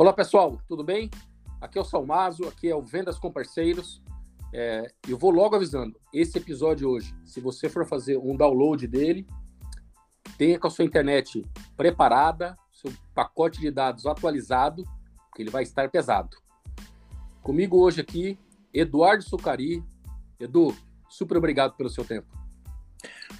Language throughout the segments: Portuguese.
Olá pessoal, tudo bem? Aqui é o Salmazo, aqui é o Vendas com Parceiros. É, eu vou logo avisando, esse episódio hoje, se você for fazer um download dele, tenha com a sua internet preparada, seu pacote de dados atualizado, porque ele vai estar pesado. Comigo hoje aqui, Eduardo Sucari. Edu, super obrigado pelo seu tempo.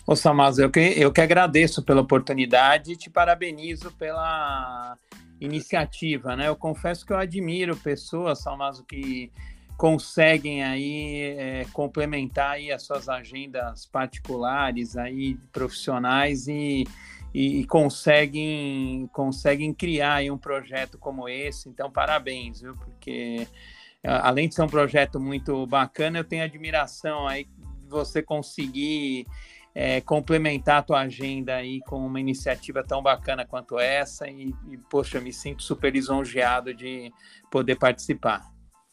Ô Salmazo, eu que, eu que agradeço pela oportunidade e te parabenizo pela iniciativa, né? Eu confesso que eu admiro pessoas, Salmazo, que conseguem aí é, complementar aí as suas agendas particulares aí profissionais e, e, e, conseguem conseguem criar aí um projeto como esse. Então parabéns, viu? Porque além de ser um projeto muito bacana, eu tenho admiração aí você conseguir é, complementar a tua agenda aí com uma iniciativa tão bacana quanto essa e, e, poxa, me sinto super lisonjeado de poder participar.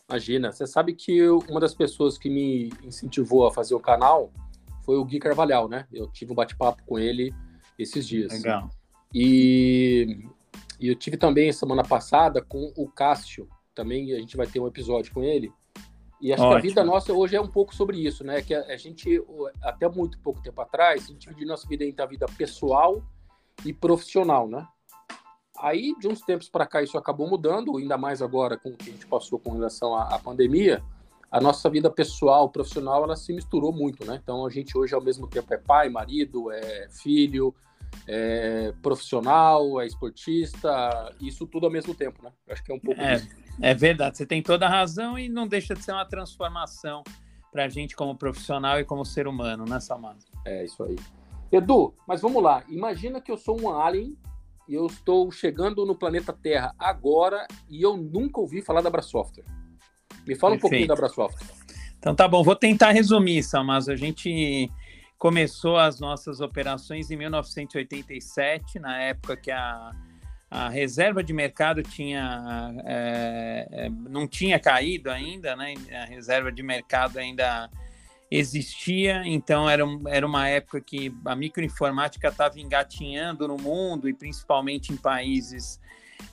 Imagina, você sabe que eu, uma das pessoas que me incentivou a fazer o canal foi o Gui Carvalhal, né? Eu tive um bate-papo com ele esses dias. Legal. E, e eu tive também semana passada com o Cássio, também a gente vai ter um episódio com ele. E acho Ótimo. que a vida nossa hoje é um pouco sobre isso, né? Que a, gente, até muito pouco tempo atrás, a gente dividiu nossa vida entre a vida pessoal e profissional, né? Aí, de uns tempos para cá, isso acabou mudando, ainda mais agora com o que a gente passou com relação à, à pandemia. A nossa vida pessoal, profissional, ela se misturou muito, né? Então, a gente hoje, ao mesmo tempo, é pai, marido, é filho, é profissional, é esportista, isso tudo ao mesmo tempo, né? Eu acho que é um pouco é. disso. É verdade, você tem toda a razão e não deixa de ser uma transformação para a gente como profissional e como ser humano, né, Samara? É isso aí. Edu, mas vamos lá. Imagina que eu sou um alien e eu estou chegando no planeta Terra agora e eu nunca ouvi falar da Brasoftware. Me fala Perfeito. um pouquinho da Brasoftware. Então tá bom, vou tentar resumir, Samaz. A gente começou as nossas operações em 1987, na época que a a reserva de mercado tinha é, é, não tinha caído ainda, né? A reserva de mercado ainda existia, então era, era uma época que a microinformática estava engatinhando no mundo e principalmente em países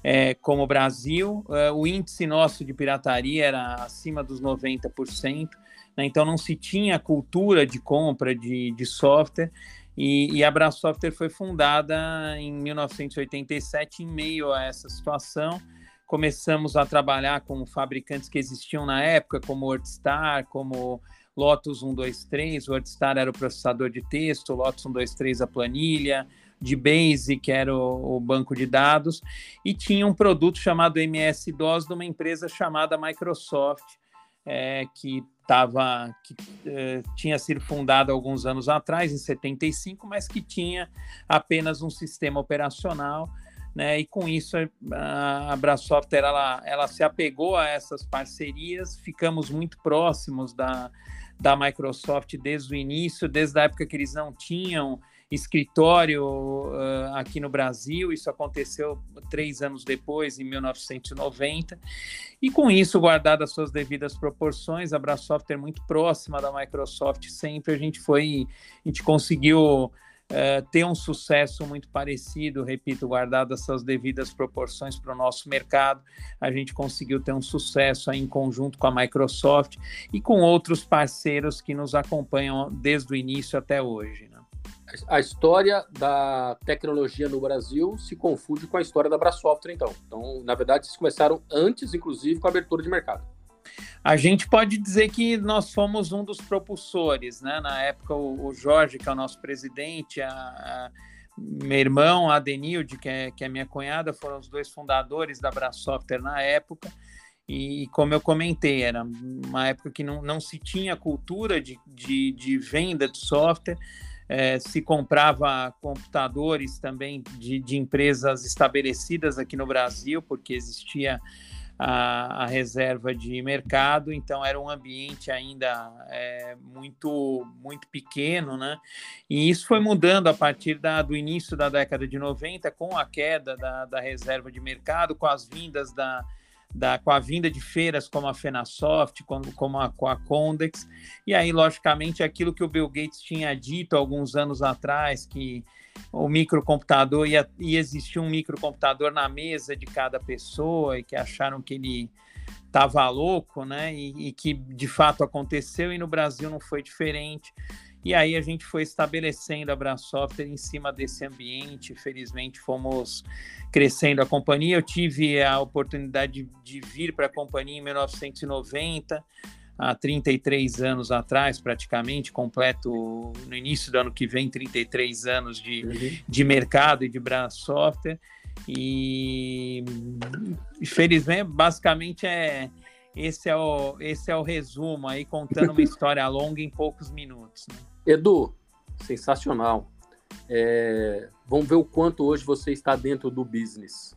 é, como o Brasil. É, o índice nosso de pirataria era acima dos 90%, né? então não se tinha cultura de compra de, de software. E, e a Brás Software foi fundada em 1987 em meio a essa situação. Começamos a trabalhar com fabricantes que existiam na época, como WordStar, como Lotus 123. O WordStar era o processador de texto, Lotus 123 a planilha, de Base, que era o, o, banco de dados, e tinha um produto chamado MS-DOS de uma empresa chamada Microsoft, é, que tava, que é, tinha sido fundada alguns anos atrás, em 75, mas que tinha apenas um sistema operacional. Né, e com isso a Abrasoftware ela, ela se apegou a essas parcerias, ficamos muito próximos da, da Microsoft desde o início, desde a época que eles não tinham escritório uh, aqui no Brasil. Isso aconteceu três anos depois, em 1990. E com isso, guardadas suas devidas proporções, a Brasoftware muito próxima da Microsoft sempre, a gente foi, a gente conseguiu Uh, ter um sucesso muito parecido, repito, guardado suas devidas proporções para o nosso mercado, a gente conseguiu ter um sucesso em conjunto com a Microsoft e com outros parceiros que nos acompanham desde o início até hoje. A história da tecnologia no Brasil se confunde com a história da Brasoftware, então. Então, na verdade, vocês começaram antes, inclusive, com a abertura de mercado. A gente pode dizer que nós fomos um dos propulsores, né? Na época, o, Jorge, que é o nosso presidente, a, a meu irmão, a Denilde, que é, que é minha cunhada, foram os dois fundadores da Brasoftware na época. E como eu comentei, era uma época que não, não se tinha cultura de, de, de venda de software é, se comprava computadores também de, de, empresas estabelecidas aqui no Brasil, porque existia a, a reserva de mercado, então era um ambiente ainda é, muito, muito pequeno, né? E isso foi mudando a partir da, do início da década de 90, com a queda da, da reserva de mercado, com as vindas da, da, com a vinda de feiras como a Fenasoft, como, como a, com a Condex, e aí, logicamente, aquilo que o Bill Gates tinha dito alguns anos atrás, que o microcomputador ia, ia existir um microcomputador na mesa de cada pessoa, e que acharam que ele estava louco, né? E, e, que de fato aconteceu, e no Brasil não foi diferente. E aí a gente foi estabelecendo a Brand Software em cima desse ambiente. Felizmente fomos crescendo a companhia. Eu tive a oportunidade de, de vir para a companhia em 1990, há 33 anos atrás, praticamente, completo no início do ano que vem, 33 anos de, uhum. de mercado e de Brand Software. E felizmente, basicamente é esse é o, esse é o resumo aí, contando uma história longa em poucos minutos. Né? Edu, sensacional. É, vamos ver o quanto hoje você está dentro do business.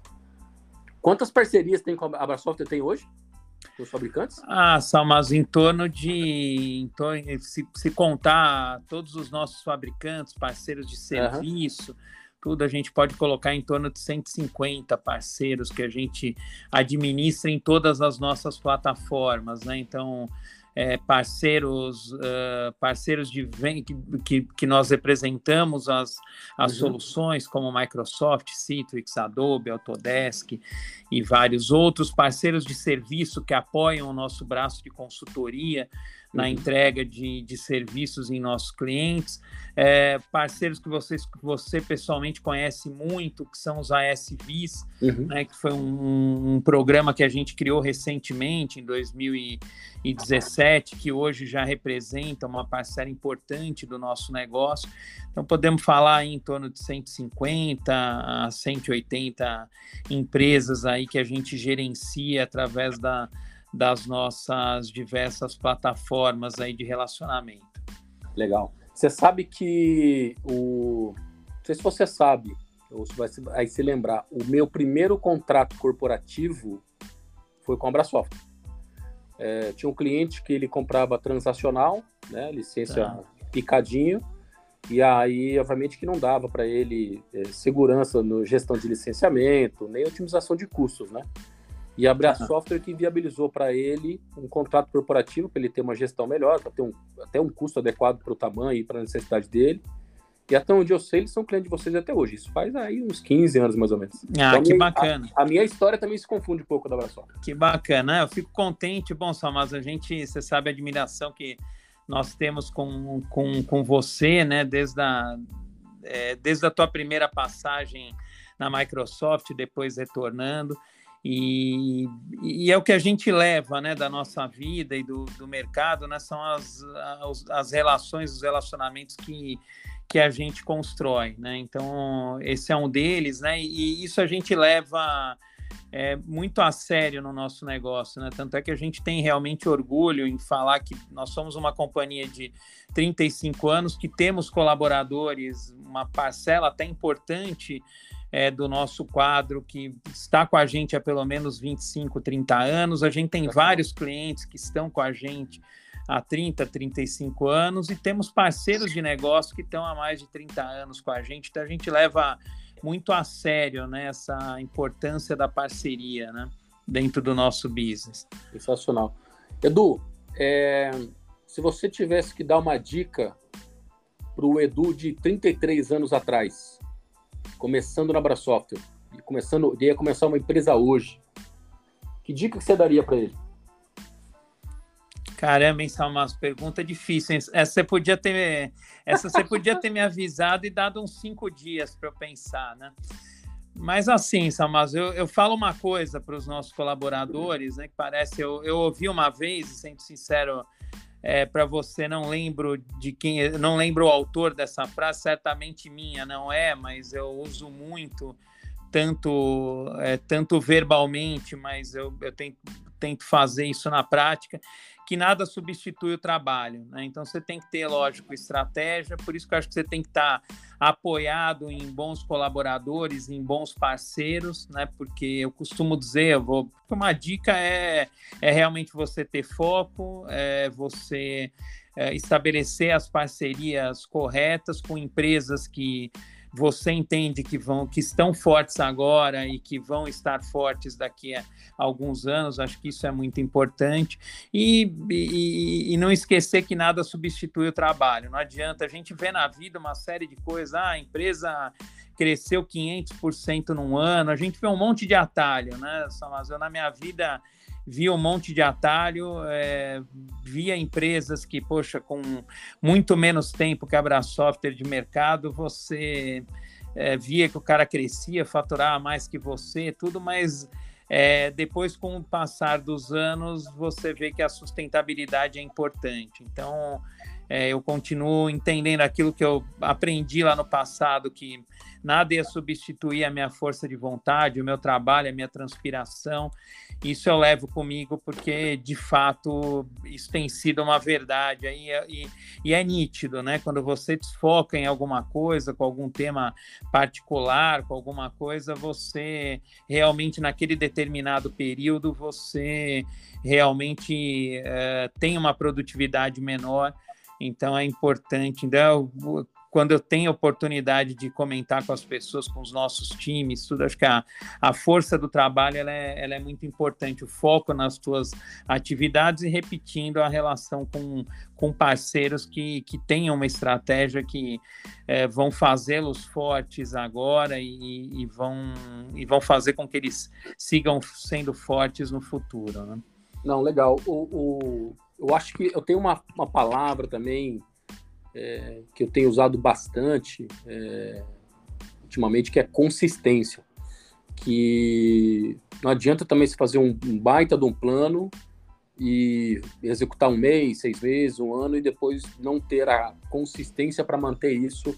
Quantas parcerias tem com a Abrasoft tem hoje? Com os fabricantes? Ah, são mas em torno de. Em torno, se, se contar todos os nossos fabricantes, parceiros de serviço, uhum. Tudo, a gente pode colocar em torno de 150 parceiros que a gente administra em todas as nossas plataformas, né? Então é, parceiros uh, parceiros de que, que nós representamos as, as uhum. soluções como Microsoft, Citrix, Adobe, Autodesk e vários outros parceiros de serviço que apoiam o nosso braço de consultoria na uhum. entrega de, de serviços em nossos clientes, é, parceiros que, vocês, que você pessoalmente conhece muito, que são os ASVs, uhum. né, que foi um, um, programa que a gente criou recentemente, em 2017, que hoje já representa uma parcela importante do nosso negócio. Então, podemos falar em torno de 150 a 180 empresas aí que a gente gerencia através da das nossas diversas plataformas aí de relacionamento. Legal. Você sabe que o. Não sei se você sabe, ou se vai aí se lembrar, o meu primeiro contrato corporativo foi com a Abrasoft. É, tinha um cliente que ele comprava transacional, né, licença tá. picadinho, e aí, obviamente, que não dava para ele é, segurança no gestão de licenciamento, nem otimização de custos, né? E a Bra Software que viabilizou para ele um contrato corporativo, para ele ter uma gestão melhor, para ter um, até um custo adequado para o tamanho e para a necessidade dele. E até onde eu sei, eles são clientes de vocês até hoje. Isso faz aí uns 15 anos, mais ou menos. Ah, então, que minha, bacana. A, a, minha história também se confunde um pouco da Software. Que bacana. Eu fico contente. Bom, Samas, a gente, você sabe a admiração que nós temos com, com, com você, né? Desde a, é, desde a tua primeira passagem na Microsoft, depois retornando. E, e, é o que a gente leva né, da nossa vida e do, do mercado, né, são as, as, as, relações, os relacionamentos que, que a gente constrói. Né? Então, esse é um deles, né? e isso a gente leva é, muito a sério no nosso negócio. Né? Tanto é que a gente tem realmente orgulho em falar que nós somos uma companhia de 35 anos, que temos colaboradores, uma parcela até importante é, do nosso quadro que está com a gente há pelo menos 25, 30 anos. A gente tem vários clientes que estão com a gente há 30, 35 anos e temos parceiros de negócio que estão há mais de 30 anos com a gente. Então a gente leva muito a sério né, essa importância da parceria né, dentro do nosso business. Sensacional. Edu, é, se você tivesse que dar uma dica para o Edu de 33 anos atrás, começando na Brasoftware, começando, ia começar uma empresa hoje, que dica que você daria para ele? Caramba, hein, Salma, pergunta difícil. Hein? Essa você podia ter, essa você podia ter me avisado e dado uns cinco dias para eu pensar, né? Mas assim, Salmas, eu, eu falo uma coisa para os nossos colaboradores, né? Que parece, eu, eu ouvi uma vez, sendo sincero, é, para você, não lembro de quem, não lembro o autor dessa frase, certamente minha não é, mas eu uso muito, tanto, é, tanto verbalmente, mas eu, eu tento, tento fazer isso na prática, que nada substitui o trabalho. Né? Então você tem que ter, lógico, estratégia, por isso que eu acho que você tem que estar apoiado em bons colaboradores, em bons parceiros, né? Porque eu costumo dizer, eu vou, uma dica é, é realmente você ter foco, é você é, estabelecer as parcerias corretas com empresas que você entende que vão que estão fortes agora e que vão estar fortes daqui a alguns anos, acho que isso é muito importante. E, e, e não esquecer que nada substitui o trabalho. Não adianta, a gente vê na vida uma série de coisas, ah, a empresa cresceu 500% num ano, a gente vê um monte de atalho, né, eu na minha vida via um monte de atalho, é, via empresas que, poxa, com muito menos tempo que a Software de mercado, você é, via que o cara crescia, faturava mais que você, tudo, mas é, depois, com o passar dos anos, você vê que a sustentabilidade é importante. Então, é, eu continuo entendendo aquilo que eu aprendi lá no passado, que nada ia substituir a minha força de vontade, o meu trabalho, a minha transpiração. Isso eu levo comigo porque, de fato, isso tem sido uma verdade. E, e, e é nítido, né? Quando você desfoca em alguma coisa, com algum tema particular, com alguma coisa, você realmente, naquele determinado período, você realmente é, tem uma produtividade menor então é importante. Então, quando eu tenho oportunidade de comentar com as pessoas, com os nossos times, tudo, acho que a, a força do trabalho ela é, ela é muito importante, o foco nas tuas atividades e repetindo a relação com, com parceiros que, que tenham uma estratégia que é, vão fazê-los fortes agora e, e, vão, e vão fazer com que eles sigam sendo fortes no futuro. Né? Não, legal. O, o eu acho que eu tenho uma, uma palavra também é, que eu tenho usado bastante é, ultimamente, que é consistência. Que não adianta também se fazer um, um baita de um plano e executar um mês, seis meses, um ano e depois não ter a consistência para manter isso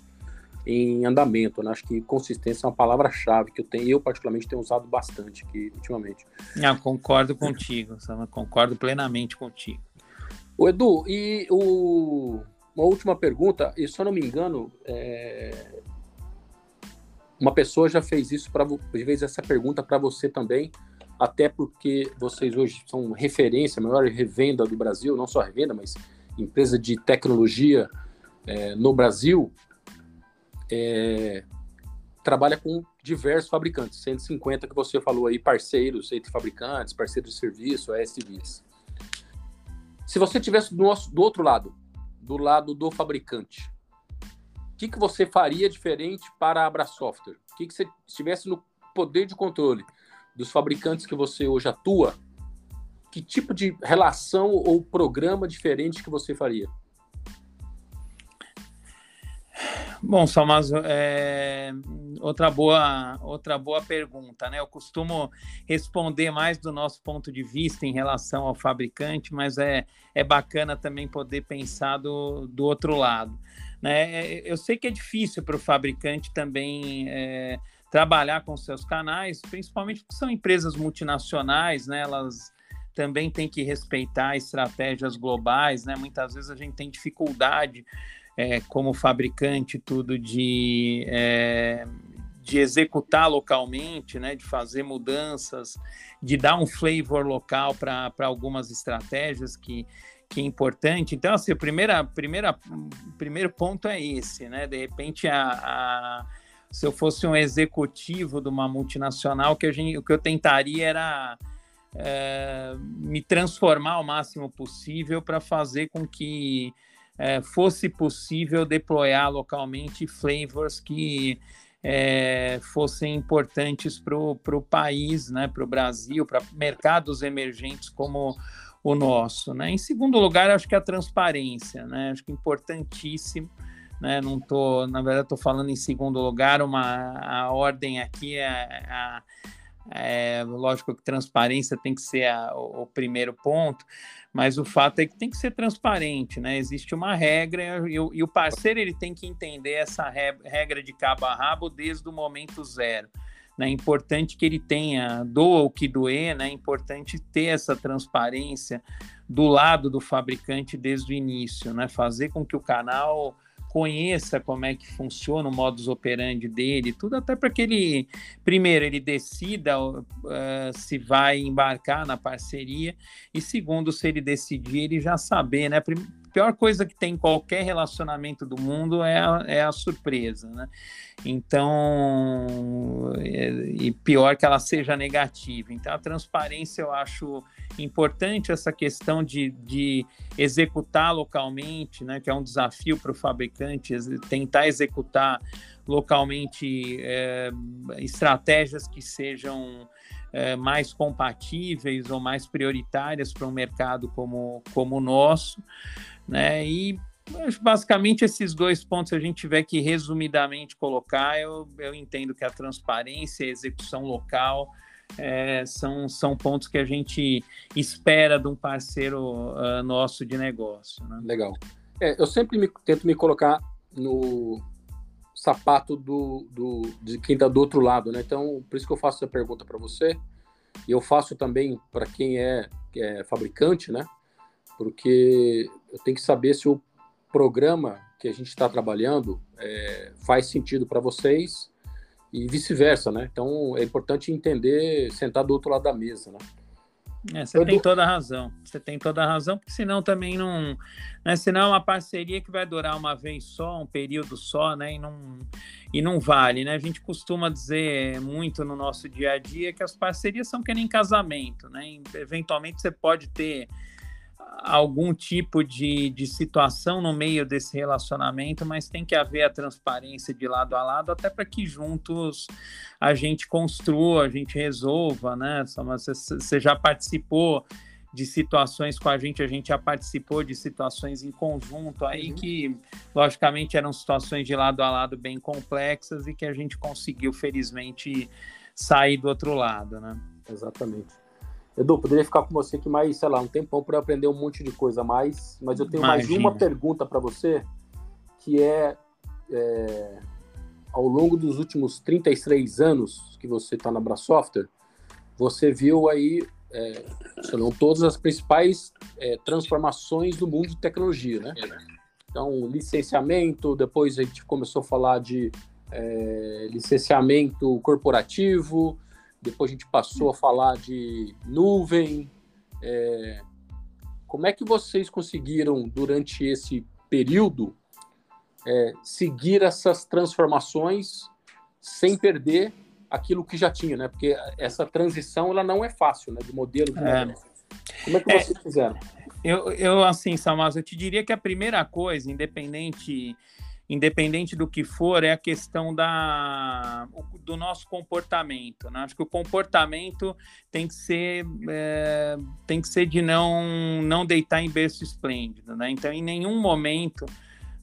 em andamento. Né? Acho que consistência é uma palavra-chave que eu tenho, eu particularmente tenho usado bastante aqui ultimamente. Não, concordo contigo, concordo plenamente contigo. O Edu, e o... uma última pergunta, e se eu não me engano, é... uma pessoa já fez isso para fez essa pergunta para você também, até porque vocês hoje são referência, maior revenda do Brasil, não só revenda, mas empresa de tecnologia é, no Brasil, é, trabalha com diversos fabricantes, 150 que você falou aí, parceiros entre fabricantes, parceiros de serviço, SVs. Se você tivesse do, nosso, do outro lado, do lado do fabricante, o que, que você faria diferente para a Abra Software? O que, que você estivesse no poder de controle dos fabricantes que você hoje atua? Que tipo de relação ou programa diferente que você faria? Bom, Salmazo, é... outra, boa, outra boa pergunta, né? Eu costumo responder mais do nosso ponto de vista em relação ao fabricante, mas é, é bacana também poder pensar do, do outro lado. Né? Eu sei que é difícil para o fabricante também é, trabalhar com seus canais, principalmente porque são empresas multinacionais, né? Elas também têm que respeitar estratégias globais, né? Muitas vezes a gente tem dificuldade é, como fabricante, tudo de, é, de executar localmente, né, de fazer mudanças, de dar um flavor local para algumas estratégias que, que é importante. Então, assim, o primeira, primeira, primeiro ponto é esse, né? De repente, a, a, se eu fosse um executivo de uma multinacional, que, gente, o que eu tentaria era é, me transformar ao máximo possível para fazer com que é, fosse possível deployar localmente flavors que é, fossem importantes para o país, né, para o Brasil, para mercados emergentes como o nosso. Né? Em segundo lugar, acho que a transparência, né? acho que importantíssimo. Né? Não tô, na verdade, estou falando em segundo lugar, uma, a ordem aqui é, a, é, lógico que transparência tem que ser a, o, o, primeiro ponto, mas o fato é que tem que ser transparente, né? Existe uma regra e, e o parceiro ele tem que entender essa regra de cabo a rabo desde o momento zero. Né? É importante que ele tenha, doa o que doer, né? é importante ter essa transparência do lado do fabricante desde o início, né? fazer com que o canal conheça como é que funciona o modus operandi dele, tudo até para que ele, primeiro, ele decida uh, se vai embarcar na parceria e segundo, se ele decidir, ele já saber, né? Pior coisa que tem em qualquer relacionamento do mundo é a, é a surpresa, né? Então, é, e pior que ela seja negativa. Então, a transparência eu acho importante, essa questão de, de executar localmente, né? Que é um desafio para o fabricante, tentar executar localmente é, estratégias que sejam é, mais compatíveis ou mais prioritárias para um mercado como, como o nosso, né? E basicamente esses dois pontos, se a gente tiver que resumidamente colocar, eu, eu entendo que a transparência e a execução local é, são, são pontos que a gente espera de um parceiro uh, nosso de negócio. Né? Legal. É, eu sempre me, tento me colocar no sapato do, do, de quem está do outro lado, né? Então, por isso que eu faço essa pergunta para você. E eu faço também para quem é, é fabricante, né? Porque eu tenho que saber se o programa que a gente está trabalhando é, faz sentido para vocês e vice-versa, né? Então é importante entender, sentar do outro lado da mesa, né? É, você tem toda a razão. Você tem toda a razão, porque senão também não. Né, senão é uma parceria que vai durar uma vez só, um período só, né? E não, e não vale, né? A gente costuma dizer muito no nosso dia a dia que as parcerias são que nem casamento, né? Eventualmente você pode ter algum tipo de, de situação no meio desse relacionamento, mas tem que haver a transparência de lado a lado, até para que juntos a gente construa, a gente resolva, né? Você, já participou de situações com a gente, a gente já participou de situações em conjunto aí uhum. que, logicamente, eram situações de lado a lado bem complexas e que a gente conseguiu, felizmente, sair do outro lado, né? Exatamente. Edu, poderia ficar com você aqui mais, sei lá, um tempão para aprender um monte de coisa a mais, mas eu tenho Imagina. mais uma pergunta para você, que é, é, ao longo dos últimos 33 anos que você está na Brasoftware, você viu aí, é, não todas as principais é, transformações do mundo de tecnologia, né? Então, licenciamento, depois a gente começou a falar de é, licenciamento corporativo, depois a gente passou a falar de nuvem. É, como é que vocês conseguiram, durante esse período, é, seguir essas transformações sem perder aquilo que já tinha, né? Porque essa transição ela não é fácil, né? De modelo de é. Como é que vocês é, fizeram? Eu, eu assim, Salmas, eu te diria que a primeira coisa, independente independente do que for, é a questão da, do nosso comportamento. Né? Acho que o comportamento tem que ser, é, tem que ser de não, não deitar em berço esplêndido. Né? Então, em nenhum momento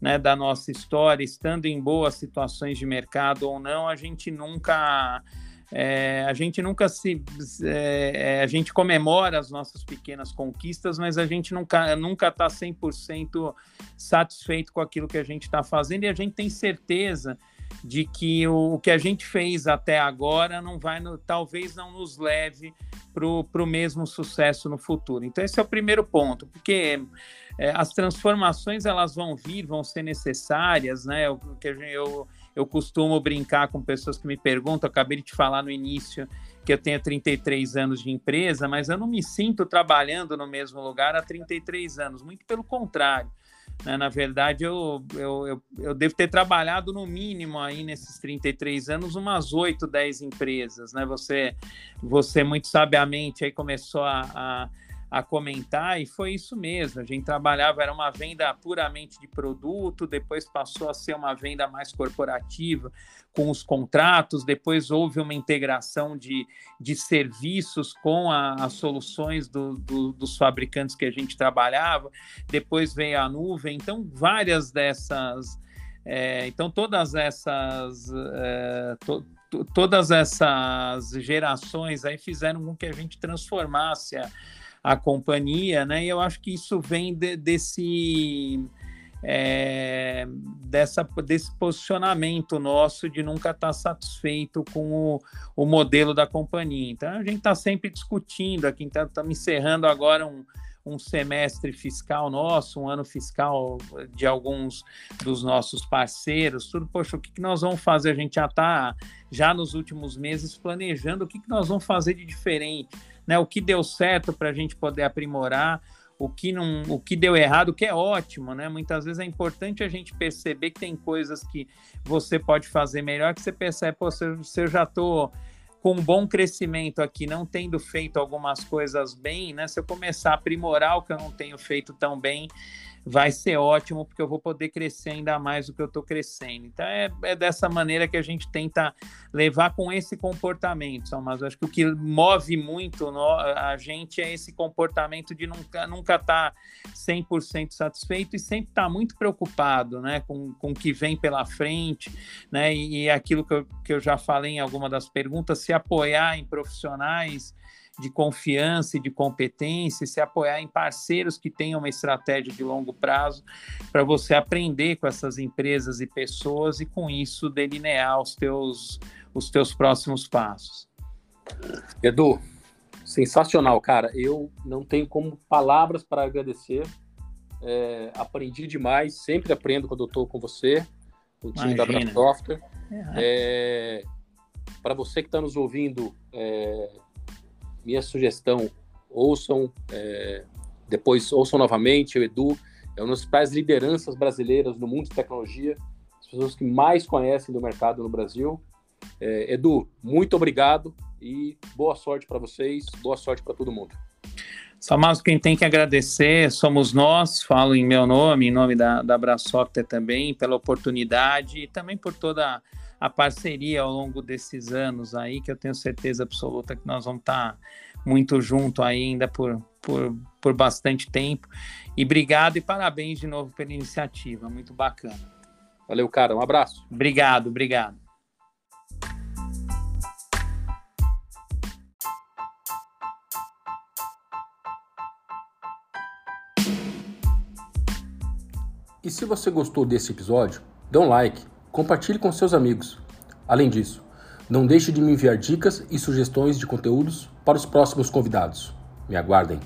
né, da nossa história, estando em boas situações de mercado ou não, a gente nunca é, a gente nunca se. É, é a gente comemora as nossas pequenas conquistas, mas a gente nunca nunca está 100% satisfeito com aquilo que a gente está fazendo e a gente tem certeza de que o, o, que a gente fez até agora não vai, no, talvez não nos leve para o mesmo sucesso no futuro. Então esse é o primeiro ponto, porque é, as transformações elas vão vir, vão ser necessárias, né? O que eu, eu costumo brincar com pessoas que me perguntam, acabei de te falar no início que eu tenho 33 anos de empresa, mas eu não me sinto trabalhando no mesmo lugar há 33 anos, muito pelo contrário. Né? Na verdade, eu, eu, eu, eu, devo ter trabalhado no mínimo aí nesses 33 anos umas 8, 10 empresas. Né? Você, você muito sabiamente aí começou a, a a comentar, e foi isso mesmo. A gente trabalhava, era uma venda puramente de produto, depois passou a ser uma venda mais corporativa, com os contratos, depois houve uma integração de, de serviços com as soluções do, do, dos fabricantes que a gente trabalhava, depois veio a nuvem, então várias dessas. É, então, todas essas. É, to, todas essas gerações aí fizeram com que a gente transformasse a, a companhia, né? E eu acho que isso vem de, desse é, dessa, desse posicionamento nosso de nunca estar satisfeito com o, o modelo da companhia. Então a gente está sempre discutindo aqui, estamos tá, encerrando agora um, um semestre fiscal nosso, um ano fiscal de alguns dos nossos parceiros, tudo, poxa, o que, que nós vamos fazer? A gente já está, já nos últimos meses, planejando o que, que nós vamos fazer de diferente né? O que deu certo para a gente poder aprimorar, o que não, o que deu errado, que é ótimo, né? Muitas vezes é importante a gente perceber que tem coisas que você pode fazer melhor, que você percebe, pô, se, se eu já estou com um bom crescimento aqui, não tendo feito algumas coisas bem, né? Se eu começar a aprimorar o que eu não tenho feito tão bem, vai ser ótimo, porque eu vou poder crescer ainda mais do que eu estou crescendo. Então, é, é, dessa maneira que a gente tenta levar com esse comportamento, São mas acho que o que move muito no, a gente é esse comportamento de nunca nunca estar tá 100% satisfeito e sempre estar tá muito preocupado né, com, com o que vem pela frente, né, e, e aquilo que eu, que eu já falei em alguma das perguntas, se apoiar em profissionais de confiança e de competência, e se apoiar em parceiros que tenham uma estratégia de longo prazo, para você aprender com essas empresas e pessoas e com isso delinear os teus, os teus próximos passos. Edu, sensacional, cara. Eu não tenho como palavras para agradecer. É, aprendi demais, sempre aprendo quando eu estou com você, o time Imagina. da Brand Software. É. É, para você que está nos ouvindo, é, minha sugestão, ouçam, é, depois ouçam novamente o Edu, é uma das principais lideranças brasileiras no mundo de tecnologia, as pessoas que mais conhecem do mercado no Brasil. É, Edu, muito obrigado e boa sorte para vocês, boa sorte para todo mundo. Só mais quem tem que agradecer somos nós, falo em meu nome, em nome da, da Brasoftware também, pela oportunidade e também por toda a parceria ao longo desses anos aí, que eu tenho certeza absoluta que nós vamos estar tá muito junto ainda por, por, por bastante tempo. E obrigado e parabéns de novo pela iniciativa, muito bacana. Valeu, cara, um abraço. Obrigado, obrigado. E se você gostou desse episódio, dê um like Compartilhe com seus amigos. Além disso, não deixe de me enviar dicas e sugestões de conteúdos para os próximos convidados. Me aguardem.